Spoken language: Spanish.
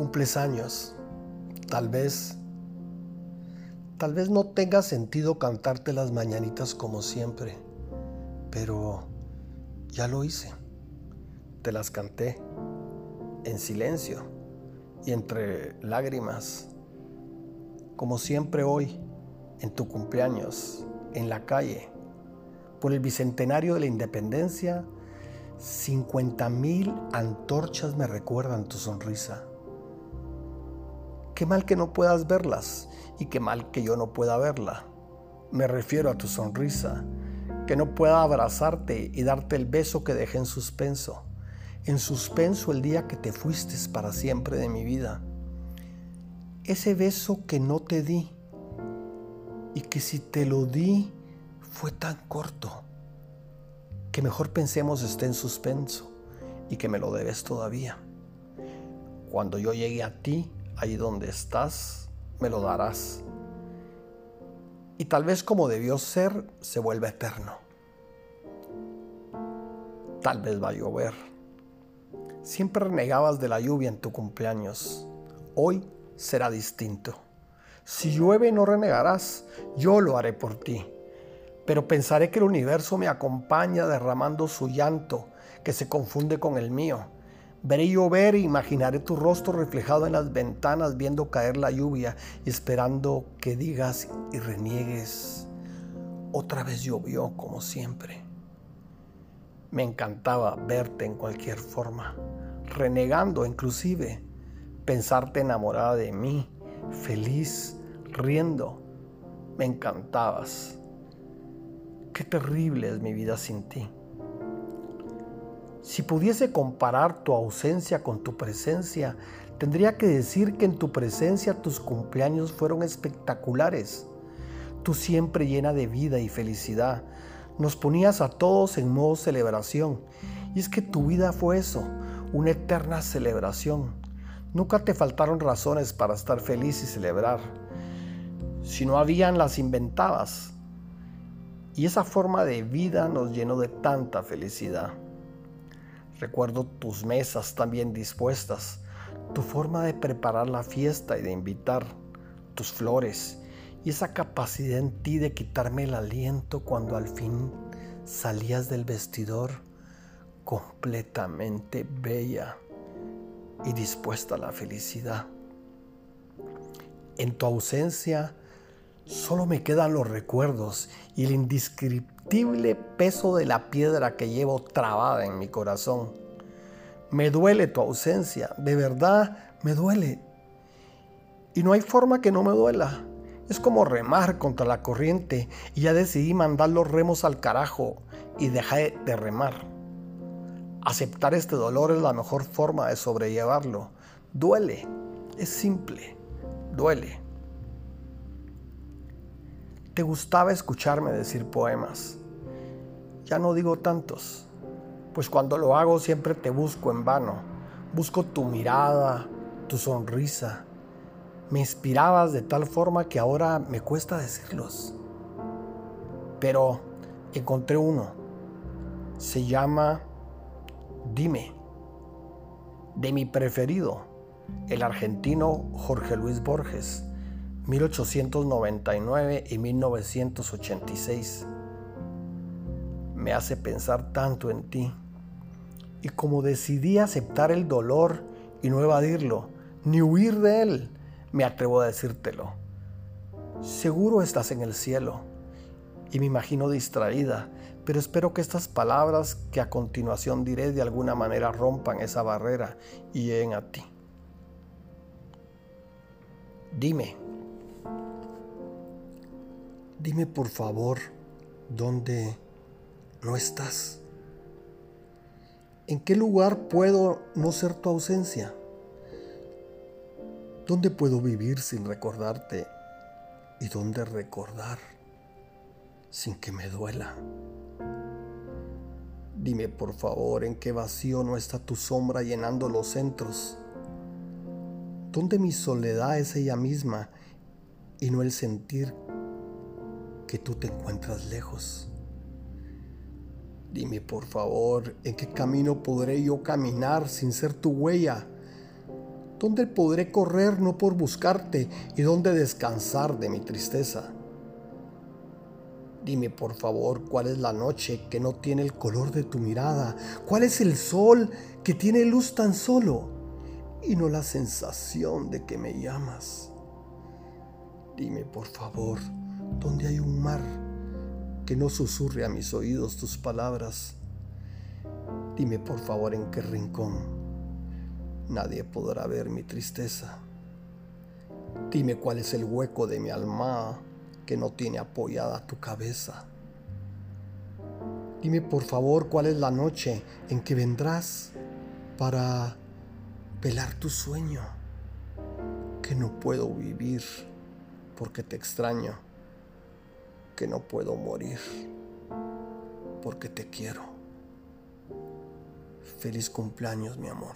cumples años. Tal vez, tal vez no tenga sentido cantarte las mañanitas como siempre, pero ya lo hice. Te las canté en silencio y entre lágrimas, como siempre hoy, en tu cumpleaños, en la calle, por el bicentenario de la independencia, 50 mil antorchas me recuerdan tu sonrisa. Qué mal que no puedas verlas y qué mal que yo no pueda verla. Me refiero a tu sonrisa, que no pueda abrazarte y darte el beso que dejé en suspenso. En suspenso el día que te fuiste para siempre de mi vida. Ese beso que no te di y que si te lo di fue tan corto que mejor pensemos esté en suspenso y que me lo debes todavía. Cuando yo llegue a ti, ahí donde estás, me lo darás. Y tal vez como debió ser, se vuelva eterno. Tal vez va a llover. Siempre renegabas de la lluvia en tu cumpleaños. Hoy será distinto. Si llueve no renegarás, yo lo haré por ti pero pensaré que el universo me acompaña derramando su llanto, que se confunde con el mío. Veré llover e imaginaré tu rostro reflejado en las ventanas viendo caer la lluvia y esperando que digas y reniegues. Otra vez llovió como siempre. Me encantaba verte en cualquier forma, renegando inclusive, pensarte enamorada de mí, feliz, riendo. Me encantabas. Qué terrible es mi vida sin ti. Si pudiese comparar tu ausencia con tu presencia, tendría que decir que en tu presencia tus cumpleaños fueron espectaculares. Tú siempre llena de vida y felicidad. Nos ponías a todos en modo celebración. Y es que tu vida fue eso, una eterna celebración. Nunca te faltaron razones para estar feliz y celebrar. Si no habían, las inventabas. Y esa forma de vida nos llenó de tanta felicidad. Recuerdo tus mesas también dispuestas, tu forma de preparar la fiesta y de invitar, tus flores y esa capacidad en ti de quitarme el aliento cuando al fin salías del vestidor completamente bella y dispuesta a la felicidad. En tu ausencia, Solo me quedan los recuerdos y el indescriptible peso de la piedra que llevo trabada en mi corazón. Me duele tu ausencia, de verdad me duele. Y no hay forma que no me duela. Es como remar contra la corriente y ya decidí mandar los remos al carajo y dejar de remar. Aceptar este dolor es la mejor forma de sobrellevarlo. Duele, es simple, duele. Te gustaba escucharme decir poemas. Ya no digo tantos, pues cuando lo hago siempre te busco en vano. Busco tu mirada, tu sonrisa. Me inspirabas de tal forma que ahora me cuesta decirlos. Pero encontré uno. Se llama Dime, de mi preferido, el argentino Jorge Luis Borges 1899 y 1986. Me hace pensar tanto en ti. Y como decidí aceptar el dolor y no evadirlo, ni huir de él, me atrevo a decírtelo. Seguro estás en el cielo y me imagino distraída, pero espero que estas palabras que a continuación diré de alguna manera rompan esa barrera y lleguen a ti. Dime, Dime por favor dónde no estás. ¿En qué lugar puedo no ser tu ausencia? ¿Dónde puedo vivir sin recordarte? ¿Y dónde recordar sin que me duela? Dime por favor en qué vacío no está tu sombra llenando los centros. ¿Dónde mi soledad es ella misma y no el sentir que tú te encuentras lejos. Dime por favor, ¿en qué camino podré yo caminar sin ser tu huella? ¿Dónde podré correr no por buscarte y dónde descansar de mi tristeza? Dime por favor cuál es la noche que no tiene el color de tu mirada, cuál es el sol que tiene luz tan solo y no la sensación de que me llamas. Dime por favor dónde hay un mar que no susurre a mis oídos tus palabras. Dime por favor en qué rincón nadie podrá ver mi tristeza. Dime cuál es el hueco de mi alma que no tiene apoyada tu cabeza. Dime por favor cuál es la noche en que vendrás para velar tu sueño, que no puedo vivir porque te extraño, que no puedo morir porque te quiero. Feliz cumpleaños, mi amor.